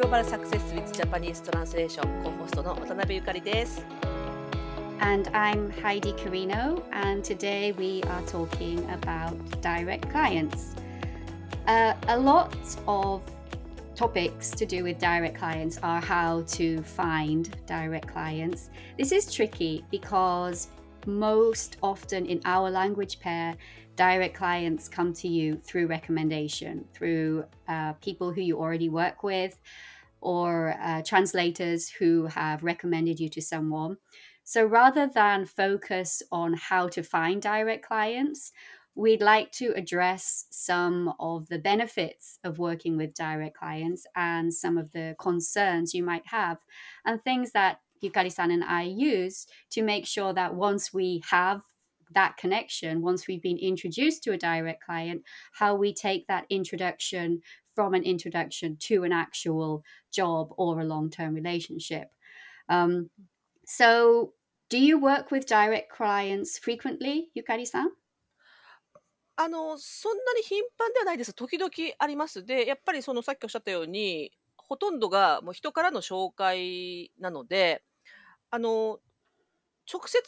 ローバルサクセス with Japanese Translation コホストの渡辺ゆかりです。And I'm Heidi Carino, and today we are talking about direct clients. Uh, a lot of topics to do with direct clients are how to find direct clients. This is tricky because most often in our language pair, direct clients come to you through recommendation, through uh, people who you already work with, or uh, translators who have recommended you to someone. So rather than focus on how to find direct clients, we'd like to address some of the benefits of working with direct clients and some of the concerns you might have, and things that Yukari san and I use to make sure that once we have that connection, once we've been introduced to a direct client, how we take that introduction from an introduction to an actual job or a long term relationship. Um, so, do you work with direct clients frequently, Yukari san? あの、そんなに頻繁ではないです。時々あります。で、やっぱりそのさっきおっしゃったように、ほとんどがもう人からの紹介なので、あの、直接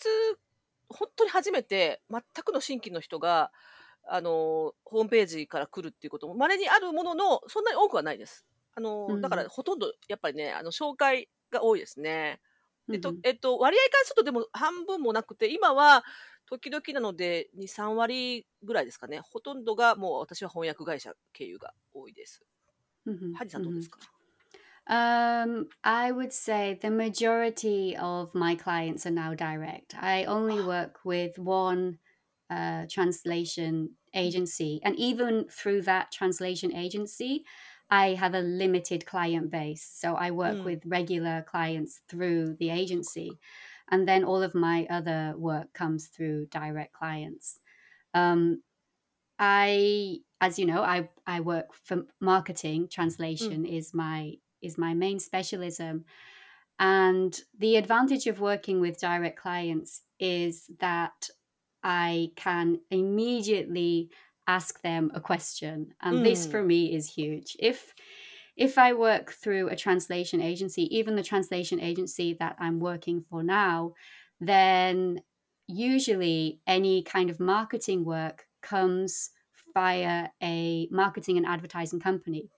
本当に初めて全くの新規の人が、あの、ホームページから来るっていうことも稀にあるものの、そんなに多くはないです。あの、うん、だからほとんどやっぱりね、あの、紹介が多いですね。えっと、えっと、割合からするとでも半分もなくて、今は時々なので2、3割ぐらいですかね。ほとんどがもう私は翻訳会社経由が多いです。ハジさんどうですか、Um, I would say the majority of my clients are now direct. I only work with one uh, translation agency, and even through that translation agency, I have a limited client base. So I work mm. with regular clients through the agency, and then all of my other work comes through direct clients. Um, I, as you know, I I work for marketing. Translation mm. is my is my main specialism. And the advantage of working with direct clients is that I can immediately ask them a question. And mm. this for hmm. me is huge. If if I work through a translation agency, even the translation agency that I'm working for now, then usually any kind of marketing work comes via a marketing and advertising company.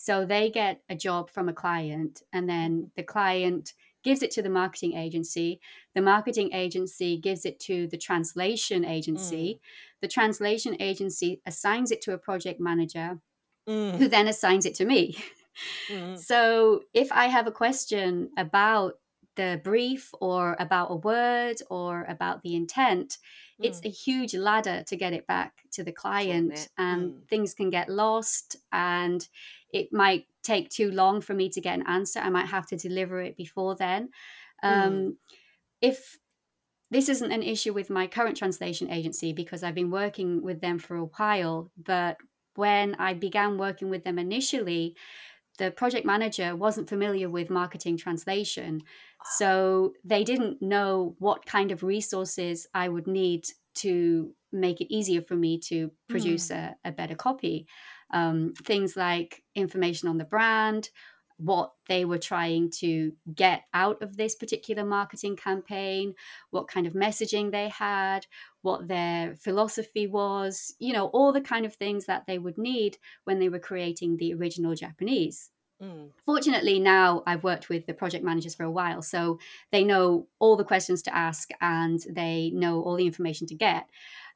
So they get a job from a client, and then the client gives it to the marketing agency. The marketing agency gives it to the translation agency. Mm. The translation agency assigns it to a project manager mm. who then assigns it to me. Mm. So if I have a question about the brief or about a word or about the intent, it's mm. a huge ladder to get it back to the client, and mm. things can get lost and it might take too long for me to get an answer. I might have to deliver it before then. Um, mm. If this isn't an issue with my current translation agency because I've been working with them for a while, but when I began working with them initially, the project manager wasn't familiar with marketing translation. So they didn't know what kind of resources I would need to make it easier for me to produce mm. a, a better copy um, things like information on the brand, what they were trying to get out of this particular marketing campaign, what kind of messaging they had, what their philosophy was, you know, all the kind of things that they would need when they were creating the original Japanese. Mm. Fortunately, now I've worked with the project managers for a while, so they know all the questions to ask and they know all the information to get.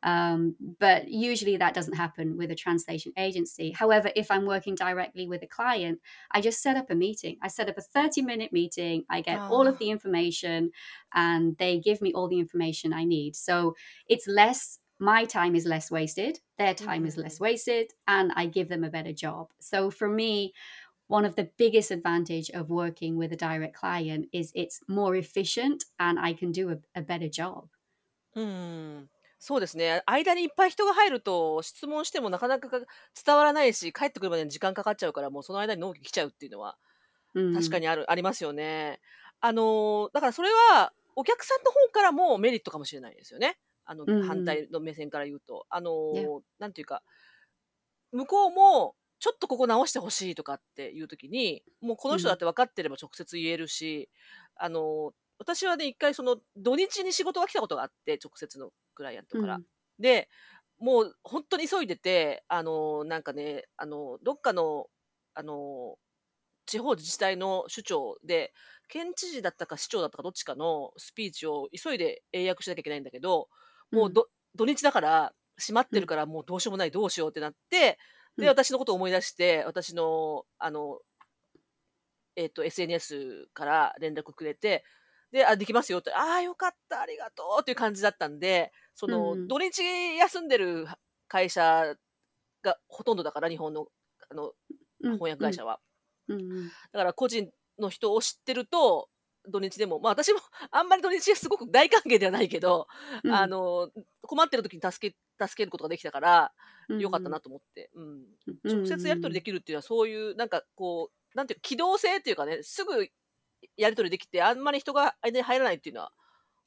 Um, but usually that doesn't happen with a translation agency. However, if I'm working directly with a client, I just set up a meeting. I set up a 30 minute meeting. I get oh. all of ah. the information and they give me all the information I need. So it's less my time is less wasted, their time mm-hmm. is less mm-hmm. wasted, and I give them a better job. So for me, one of the biggest advantage of working with a direct client is it's more efficient and I can do a, a better job. うんそうですね。間にいっぱい人が入ると、質問してもなかなか伝わらないし、帰ってくるまでに時間かかっちゃうから、もうその間に納期来ちゃうっていうのは、確かにある、ありますよね。あの、だからそれは、お客さんの方からもメリットかもしれないですよね。あの、反対の目線から言うと。あの、なんていうか、向こうもちょっとここ直してほしいとかっていう時に、もうこの人だって分かってれば直接言えるし、あの、私はね、一回その土日に仕事が来たことがあって、直接のクライアントから。うん。で、もう本当に急いでて、あの、なんかね、あの、どっかの、あの、地方自治体の首長で、県知事だったか市長だったかどっちかのスピーチを急いで英訳しなきゃいけないんだけど、もうど、土日だから閉まってるからもうどうしようもないどうしようってなって、で、私のことを思い出して、私の、あの、えっ、と、SNS から連絡くれて、で、あ、できますよって、ああ、よかった、ありがとうっていう感じだったんで、その、土日休んでる会社がほとんどだから、日本の、あの、翻訳会社は。だから個人の人を知ってると、土日でも、まあ私もあんまり土日すごく大歓迎ではないけど、うん、あの、困ってる時に助け、助けることができたから、よかったなと思って、うん、直接やり取りできるっていうのは、そういう、なんかこう、なんていう機動性っていうかね、すぐやり取りできて、あんまり人が間に入らないっていうのは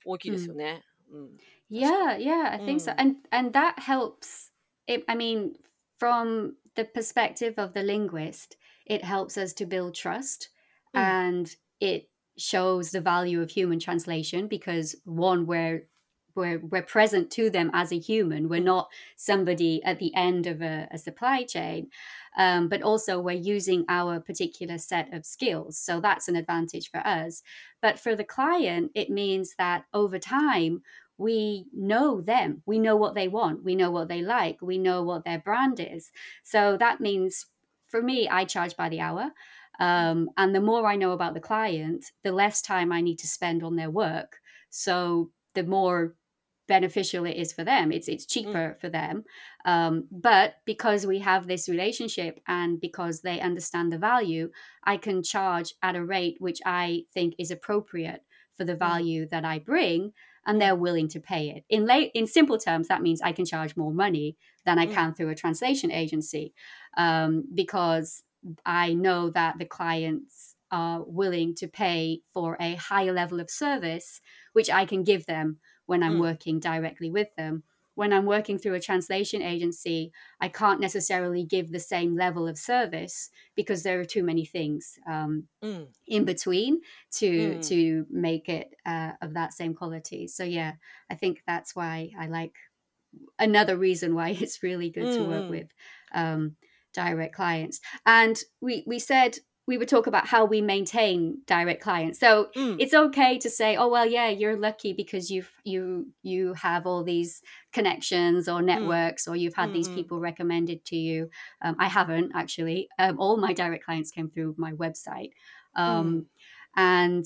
大きいですよね。うん。Yeah, yeah, I think so. And and that helps. It, I mean, from the perspective of the linguist, it helps us to build trust, and it shows the value of human translation because one we're we're, we're present to them as a human. We're not somebody at the end of a, a supply chain um, but also we're using our particular set of skills. So that's an advantage for us. But for the client it means that over time we know them. We know what they want. We know what they like. We know what their brand is. So that means for me i charge by the hour. Um, and the more I know about the client, the less time I need to spend on their work. So the more beneficial it is for them. It's it's mm. cheaper mm. for them. Um, but because we have this relationship and because they understand the value, I can charge at a rate which I think is appropriate for the mm. value mm. that I bring, and they're willing to pay it. In late in simple terms, that means I can charge more money than I mm. can through a translation agency um, because I know that the clients are willing to pay for a higher level of service, which I can give them when I'm mm. working directly with them. When I'm working through a translation agency, I can't necessarily give the same level of service because there are too many things um, mm. in between to mm. to make it uh, of that same quality. So yeah, I think that's why I like another reason why it's really good to work mm. with um, direct clients. And we we said we would talk about how we maintain direct clients. So mm. it's okay to say, oh well, yeah, you're lucky because you've you you have all these connections or mm. networks, mm. or you've had mm these people recommended to you. Um, I haven't actually. Um, all my direct clients came through my website, um, mm. and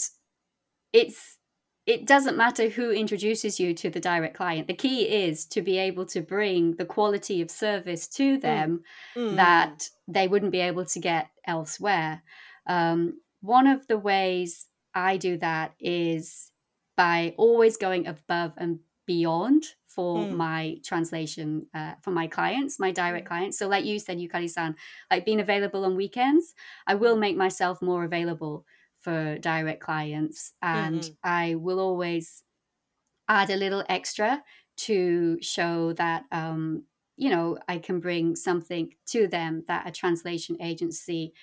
it's it doesn't matter who introduces you to the direct client. The key is to be able to bring the quality of service to mm. them mm. that they wouldn't be able to get elsewhere. Um, one of the ways I do that is by always going above and beyond for mm. my translation uh, for my clients, my direct mm. clients. So, like you said, Yukari-san, like being available on weekends, I will make myself more available for direct clients and mm-hmm. i will always add a little extra to show that um, you know i can bring something to them that a translation agency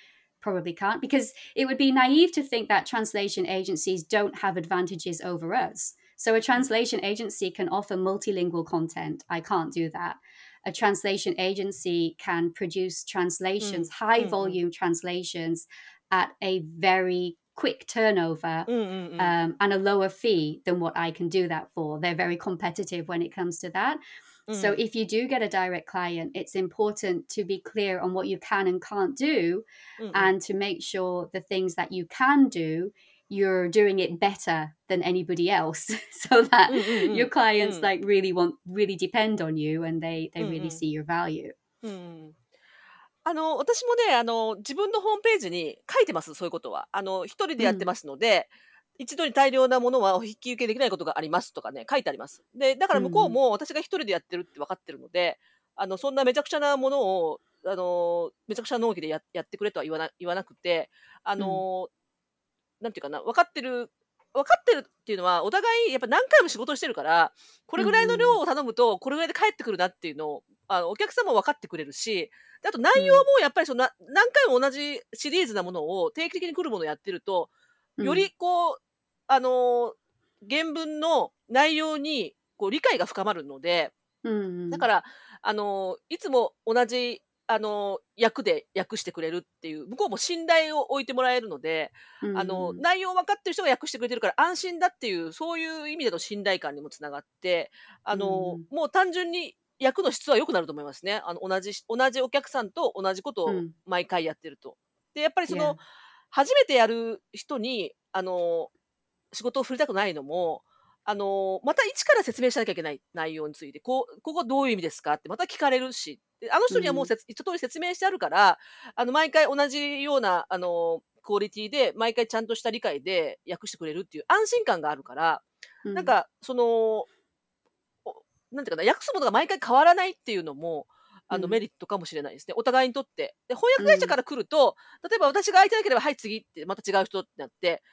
probably can't because it would be naive to think that translation agencies don't have advantages over us so a translation agency can offer multilingual content i can't do that a translation agency can produce translations mm. high mm-hmm. volume translations at a very quick turnover mm, um, and a lower fee than what I can do that for. They're very competitive when it comes to that. Mm. So if you do get a direct client, it's important to be clear on what you can and can't do mm and to make sure the things that you can do you're doing it better than anybody else. So that mm, your clients like really want really depend on you and they they really see your value あの、私もね、あの、自分のホームページに書いてます、そういうことは。あの、一人でやってますので、うん、一度に大量なものは引き受けできないことがありますとかね、書いてあります。で、だから向こうも私が一人でやってるって分かってるので、うん、あの、そんなめちゃくちゃなものを、あの、めちゃくちゃ納期でややってくれとは言わな言わなくて、あの、うん、なんていうかな、分かってる分かってるっていうのはお互いやっぱ何回も仕事してるからこれぐらいの量を頼むとこれぐらいで帰ってくるなっていうのをあの、お客様も分かってくれるし、であと内容もやっぱりそのな、何回も同じシリーズなものを定期的に来るものをやってると、よりこう、あの、原文の内容にこう理解が深まるので、うんだから、あの、いつも同じ、あの、役で訳してくれるっていう、向こうも信頼を置いてもらえるので、あの、内容分かってる人が訳してくれてるから安心だっていう、そういう意味での信頼感にもつながって、あの、もう単純に役の質は良くなると思いますね。あの、同じ、同じお客さんと同じことをうん毎回やってると。で、やっぱりそ.の、初めてやる人に、あの、仕事を振りたくないのも、あの、また一から説明しなきゃいけない内容について、こう、ここどういう意味ですかってまた聞かれるし、であの人にはもうせつ一通り説明してあるから、あの、毎回同じような、あの、クオリティで、毎回ちゃんとした理解で訳してくれるっていう安心感があるから、うんなんか、その、おなんていうかな、訳すものが毎回変わらないっていうのも、あの、うんメリットかもしれないですね。お互いにとって。で、翻訳会社から来ると、例えば私が空いてなければ、はい、次って、また違う人ってなって、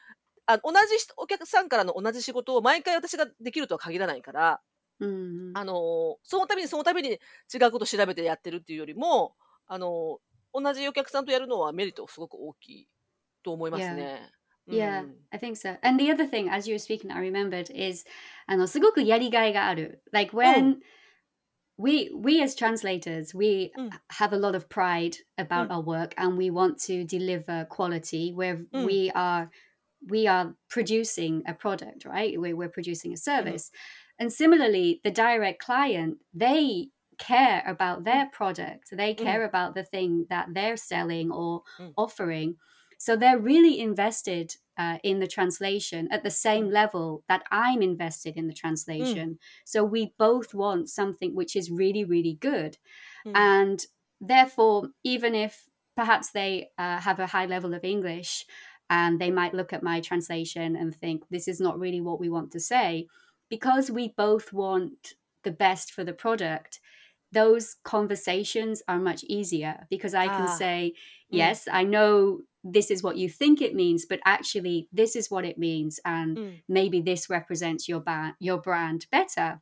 あ同じ人お客さんからの同じ仕事を毎回私ができるとは限らないから、うんあのその度にその度に違うことを調べてやってるっていうよりも、あの同じお客さんとやるのはメリットすごく大きいと思いますね。Yeah, うん I think so. And the other thing, as you were speaking, I remembered is, あの、すごくやりがいがある。Like when we we as translators, we うん have a lot of pride about うん our work and we want to deliver quality where うん we are we are producing a product, right? We're, we're producing a service. And similarly, the direct client, they care about their product. They care about the thing that they're selling or Mm. offering. So they're really invested uh, in the translation at the same level that I'm invested in the translation. So we both want something which is really, really good. うん And therefore, even if perhaps they uh, have a high level of English and they might look at my translation and think this is not really what we want to say, because we both want the best for the product, those conversations are much easier because I can Ah. say, Mm. yes, I know this is what you think it means, but actually this is what it means, and mm. maybe this represents your ba- your brand better.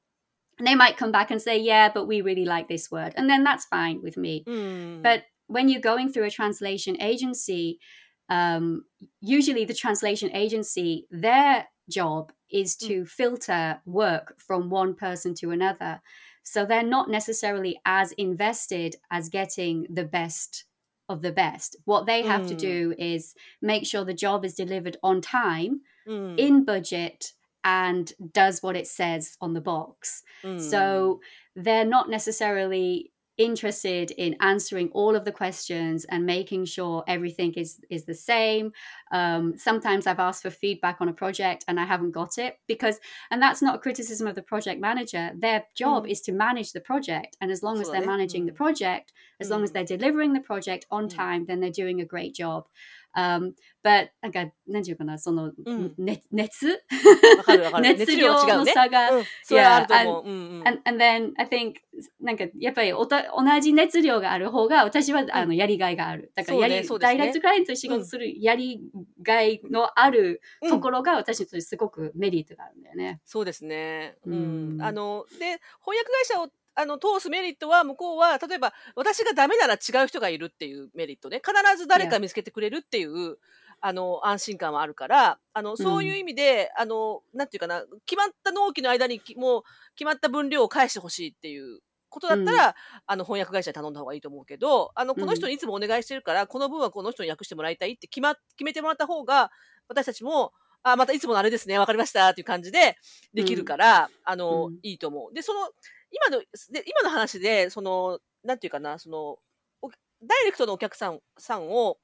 And they might come back and say, yeah, but we really like this word, and then that's fine with me. Mm. But when you're going through a translation agency, um, usually the translation agency, their job is mm. to mm. filter work from one person to another. So they're not necessarily as invested as getting the best of the best. What they have mm. to hmm. do is make sure the job is delivered on time, mm. in budget, and does what it says on the box. Mm. So they're not necessarily interested in answering all of the questions and making sure everything is is the same. Um, sometimes I've asked for feedback on a project and I haven't got it because, and that's not a criticism of the project manager. Their job Mm. is to manage the project, and as long as they're they- managing the mm. project, as long as Mm. they're delivering the project on Mm. time, then they're doing a great job. Um, but なんか、なんていうかな、その、うんね熱？熱量熱量。の差が、うん、それはあると思う。うんうん。and, and then I think なんかやっぱりおた同じ熱量がある方が私はあのやりがいがある。だからやり、ねねダイレクトクライアントと仕事するやりがいのあるところが私にとってすごくメリットがあるんだよね。そうですね。うん。うんあの、で、翻訳会社をあの通すメリットは、向こうは、例えば、私がダメなら違う人がいるっていうメリットね。必ず誰か見つけてくれるっていう、あの、安心感はあるから、あの、そういう意味で、あの、なんていうかな、決まった納期の間にき、もう、決まった分量を返してほしいっていうことだったら、あの、翻訳会社に頼んだ方がいいと思うけど、あの、この人にいつもお願いしてるから、この分はこの人に訳してもらいたいって決ま、決めてもらった方が、私たちも、あ、またいつものあれですね、わかりましたっていう感じでできるから、あの、うん。いいと思う。で、その、今の、で今の話で、その、なんていうかな、その、おダイレクトのお客さんさんを、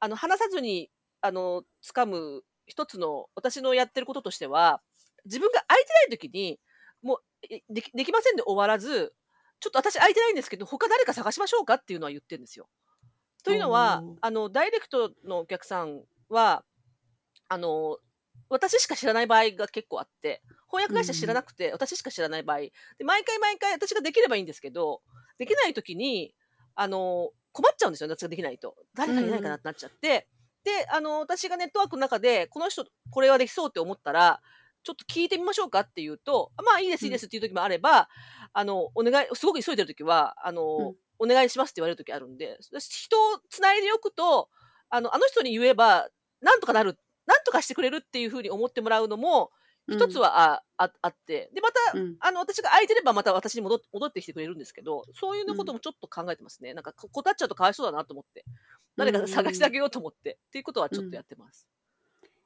あの、話さずに、あの、掴む一つの、私のやってることとしては、自分が空いてない時に、もう、えできできませんで終わらず、ちょっと私空いてないんですけど、他誰か探しましょうかっていうのは言ってるんですよ。というのはあの、ダイレクトのお客さんは、あの、私しか知らない場合が結構あって、翻訳会社知らなくて、私しか知らない場合。で、毎回毎回私ができればいいんですけど、できない時に、あの、困っちゃうんですよ、私ができないと。誰かいないかなってなっちゃって。で、あの、私がネットワークの中で、この人、これはできそうって思ったら、ちょっと聞いてみましょうかっていうと、まあいいですいいですっていう時もあれば、あの、お願い、すごく急いでる時は、あの、うんお願いしますって言われる時あるんで、人を繋いでおくと、あの、あの人に言えば、なんとかなる、なんとかしてくれるっていうふうに思ってもらうのも、一つはあああって、で、また、うんあの、私が空いてればまた私に戻っ戻ってきてくれるんですけど、そういうのこともちょっと考えてますね。なんか、ここたっちゃうとかわいそうだなと思って。誰か探してあげようと思って。っていうことはちょっとやってます。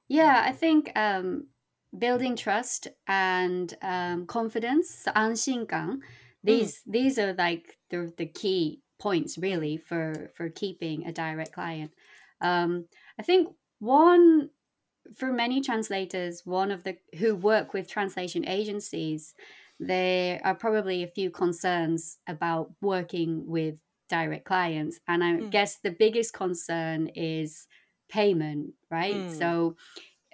Yeah, I think um, building trust and um, confidence, 安心感, these these are like the the key points really for for keeping a direct client. Um, I think one for many translators, one of the who work with translation agencies, there are probably a few concerns about working with direct clients, and I Mm. guess the biggest concern is payment, right? Mm. So,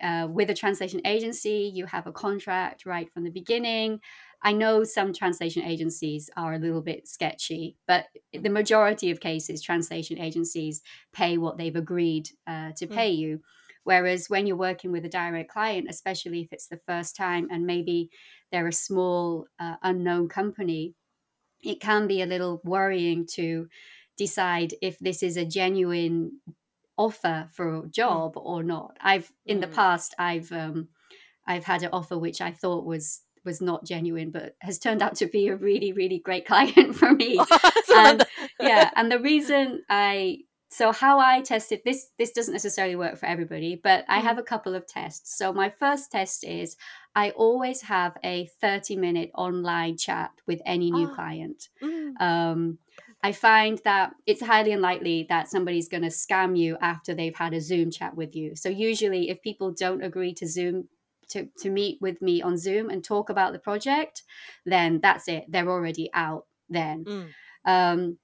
uh, with a translation agency, you have a contract right from the beginning. I know some translation agencies are a little bit sketchy, but the majority of cases, translation agencies pay what they've agreed uh, to Mm. pay you. Whereas when you're working with a direct client, especially if it's the first time and maybe they're a small, uh, unknown company, it can be a little worrying to decide if this is a genuine offer for a mm. job or not. I've in mm. the past I've um, I've had an offer which I thought was was not genuine, but has turned out to be a really really great client for me. and yeah, and the reason I so how i tested this this doesn't necessarily work for everybody but i have mm-hmm. a couple of tests. So my first test is i always have a 30 minute online chat with any new oh. client. Mm. Um, i find that it's highly unlikely that somebody's going to scam you after they've had a zoom chat with you. So usually if people don't agree to zoom to, to meet with me on zoom and talk about the project then that's it. They're already out then. Mm. um,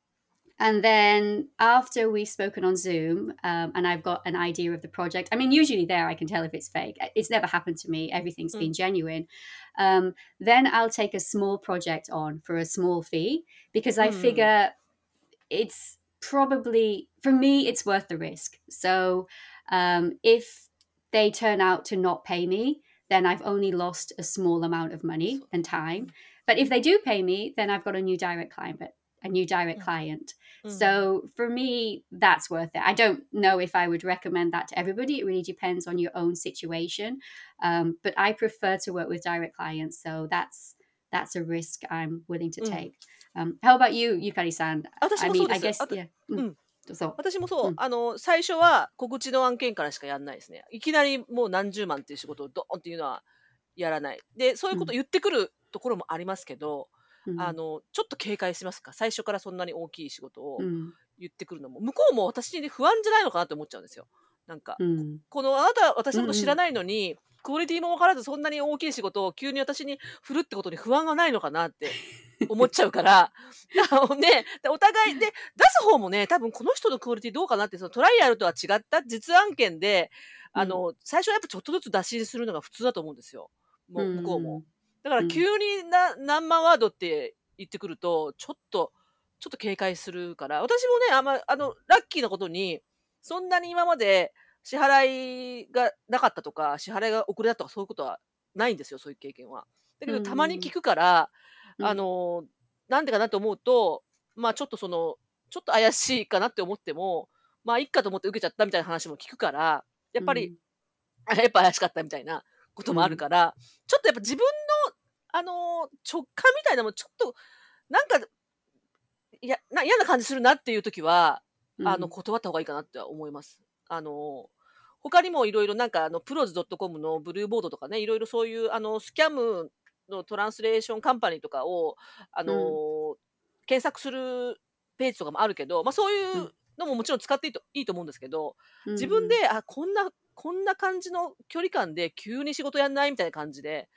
and then after we've spoken on Zoom um, and I've got an idea of the project, I mean, usually there I can tell if it's fake. It's never happened to me, everything's Mm. been genuine. Um, then I'll take a small project on for a small fee because I Mm. figure it's probably, for me, it's worth the risk. So um, if they turn out to not pay me, then I've only lost a small amount of money and time. But if they do pay me, then I've got a new direct client, a new direct Mm. client. うん So for me, that's worth it. I don't know if I would recommend that to everybody. It really depends on your own situation. Um, but I prefer to work with direct clients, so that's that's a risk I'm willing to Mm. take. Um, how about you, Yukari-san? 私 I もそう mean, で I す。 guess あと yeah. うん So 私もそう、うんあの、最初は告知の案件からしかやんないですね。いきなりもう何十万っていう仕事をドーンっていうのはやらない。で、そういうこと言ってくるところもありますけど、 mm, あの、ちょっと警戒しますか？最初からそんなに大きい仕事を mm, 言ってくるのも、向こうも私に不安じゃないのかなって思っちゃうんですよ。なんか、mm, このあなたは私のこと知らないのに、クオリティも分からずそんなに大きい仕事を急に私に振るってことに不安がないのかなって 思っちゃうから、ね、でお互いで、出す方もね、多分この人のクオリティどうかなって、そのトライアルとは違った実案件で、あの、最初はやっぱちょっとずつ出しするのが普通だと思うんですよ。もう向こうも。だからうん。急にな、何万ワードって言ってくると、ちょっと、ちょっと警戒するから、私もね、あんま、あの、ラッキーなことに、そんなに今まで支払いがなかったとか、支払いが遅れたとか、そういうことはないんですよ、そういう経験は。だけど、うん。たまに聞くから、うん。あの、なんでかなと思うと、まあちょっとその、ちょっと怪しいかなって思っても、まあいっかと思って受けちゃったみたいな話も聞くから、やっぱり、あやっぱ怪しかったみたいなこともあるから、ちょっとやっぱ自分の、あのー直感みたいなのもちょっと、なんか、いや、な嫌な感じするなっていう時は、うん。あの、断った方がいいかなって思います。あの、他にもいろいろなんか、あの、プロズ .com のブルーボードとかね、いろいろそういう、あの、スキャムのトランスレーションカンパニーとかを、あの、検索するページとかもあるけど、まあそういうのももちろん使っていいといいと思うんですけど、自分で、あ、こんな、こんな感じの距離感で急に仕事やんない？みたいな感じで、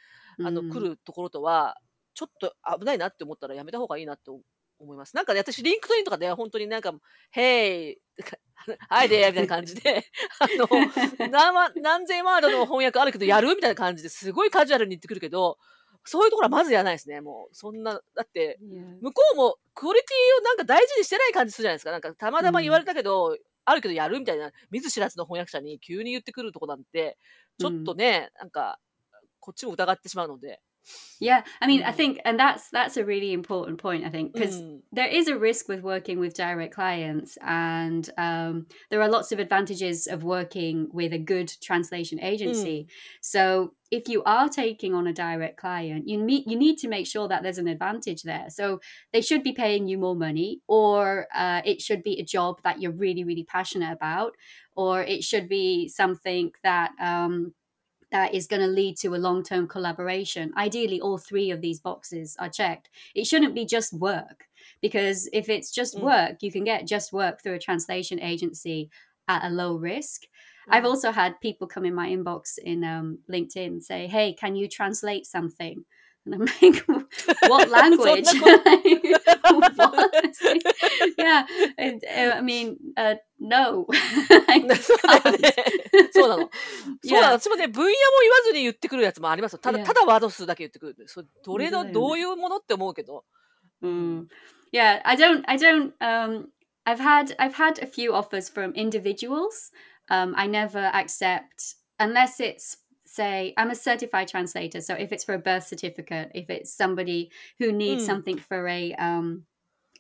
あの、来るところとは、ちょっと危ないなって思ったらやめた方がいいなって思います。なんかね、私、リンクトインとかで本当になんか、ヘイ、はいでみたいな感じで、あの、何万何千ワードの翻訳あるけどやるみたいな感じですごいカジュアルに言ってくるけど、そういうところはまずやらないですね。もう、そんな、だって.向こうもクオリティをなんか大事にしてない感じするじゃないですか。なんかたまたま言われたけど、あるけどやるみたいな、見ず知らずの翻訳者に急に言ってくるとこなんて、ちょっとね、なんか、こっちも疑ってしまうので。 Yeah, I mean, I Mm. think, and that's that's a really important point. I think because うん。 there is a risk with working with direct clients, and um, there are lots of advantages of working with a good translation う agency. ん。 So if you are taking on a direct client, you need you need to make sure that there's an advantage there. So they should be paying you more money, or uh, it should be a job that you're really really passionate about, or it should be something that um, that is going to lead to a long term collaboration. Ideally, all three of these boxes are checked. It shouldn't be just work, because if it's just mm. work, you can get just work through a translation agency at a low risk. Mm. I've also had people come in my inbox in um, LinkedIn say, Hey, can you translate something? And I'm like, What language? what? yeah. And, uh, I mean, uh, no, そうだ I なの。そうなの。yeah. 私もね、分野も言わずに言ってくるやつもありますよ。ただ、た.だワード数だけ言ってくる。それどれの、どうね。いうものって思うけど。うん。Mm. Yeah, I don't, I don't, um, I've had, I've had a few offers from individuals. Um, I never accept unless it's, say i'm a certified translator so if it's for a birth certificate if it's somebody who needs mm. something for a um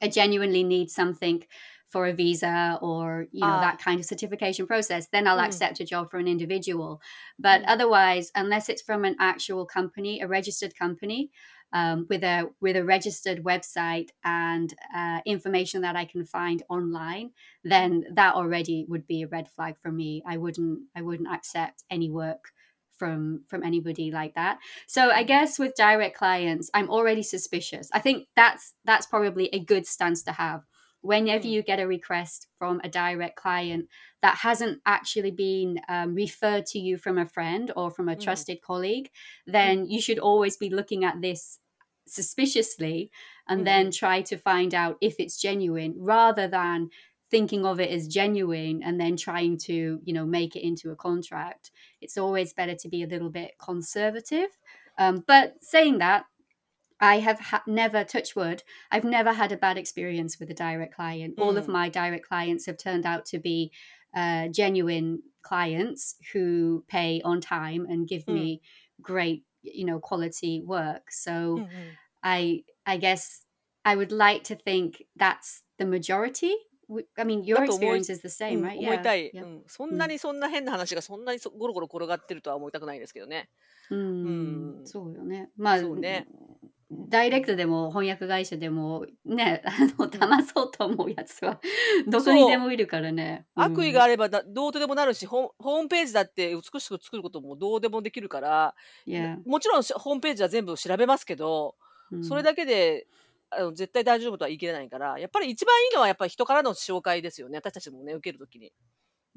a genuinely needs something for a visa or you know uh, that kind of certification process then i'll mm. accept a job for an individual but mm. otherwise unless it's from an actual company a registered company um, with a with a registered website and uh, information that i can find online then that already would be a red flag for me i wouldn't i wouldn't accept any work from from anybody like that. So i mm-hmm. guess with direct clients i'm already suspicious. I think that's that's probably a good stance to have. Whenever mm. you get a request from a direct client that hasn't actually been um, referred to you from a friend or from a mm-hmm. trusted mm. colleague then mm-hmm. you should always be looking at this suspiciously and mm. then try to find out if it's genuine rather than thinking of it as genuine and then trying to you know make it into a contract it's always better to be a little bit conservative um, but saying that I have ha- never touched wood. I've never had a bad experience with a direct client. Mm. All of hmm. my direct clients have turned out to be uh, genuine clients who pay on time and give mm. me great, you know, quality work. So, mm-hmm. I I guess I would like to think that's the majority. I mean, だ your と思い、experience is the う same, ん、right? 思いたい。う.ん。そんな Mm. にそんな変な話がそんなにそゴロゴロ転がってるとは思いたくないですけどね。ううん、ん。そうよね。まあ、そうね。ダイレクトでも翻訳会社でもね、あの、うん。騙そうと思うやつはどこにで。もいるからね。う悪意がん。あればだどうとでもなるし、ホーホームページだって美しく作ることもどうでもできるから.もちろんしホームページは全部調べますけど、うん。それだけであの絶対大丈夫とは言い切れないから、やっぱり一番いいのはやっぱり人からの紹介ですよね。私たちもね、受けるときに。う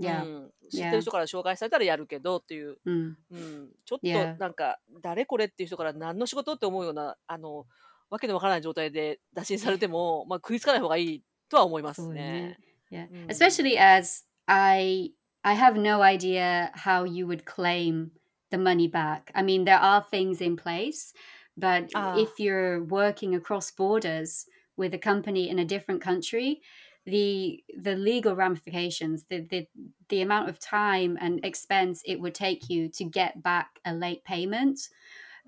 Yeah. ん。知ってる.人から紹介されたらやるけどっていう。うん。うん。ちょっと.なんか、誰これっていう人から何の仕事って思うような、あの、わけのわからない状態で打診されても、まあ食いつかない方がいいとは思いますね。Especially as I I have no idea how you would claim the money back. I mean, there are things in place, but あ if you're working across borders with a company in a different country, the the legal ramifications, the the the amount of time and expense it would take you to get back a late payment,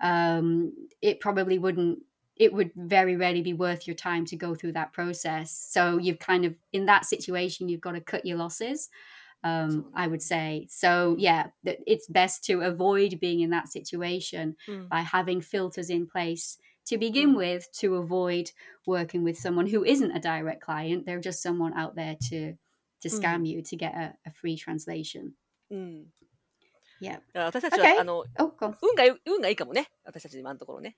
um, it probably wouldn't it would very rarely be worth your time to go through that process. So you've kind of in that situation you've got to cut your losses そう Um, ね。 I would say so. Yeah, that it's best to avoid being in that situation うん。 by having filters in place to う begin ん。 with to avoid working with someone who isn't a direct client. They're just someone out there to to うん。 scam you to get a, a free translation. うん。 Yeah. だから私たちは、あ Okay. の、 Oh, go on. 運がいい、運がいいかもね。私たち今のところね。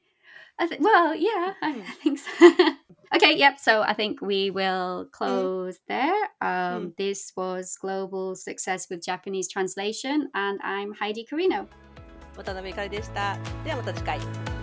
I think. Well, yeah, I うん。 think so. okay. Yep. So I think we will うん。 close there. う Um, ん。 this was Global Success with Japanese Translation, and I'm Heidi Carino. 渡辺ゆかりでした。ではまた次回。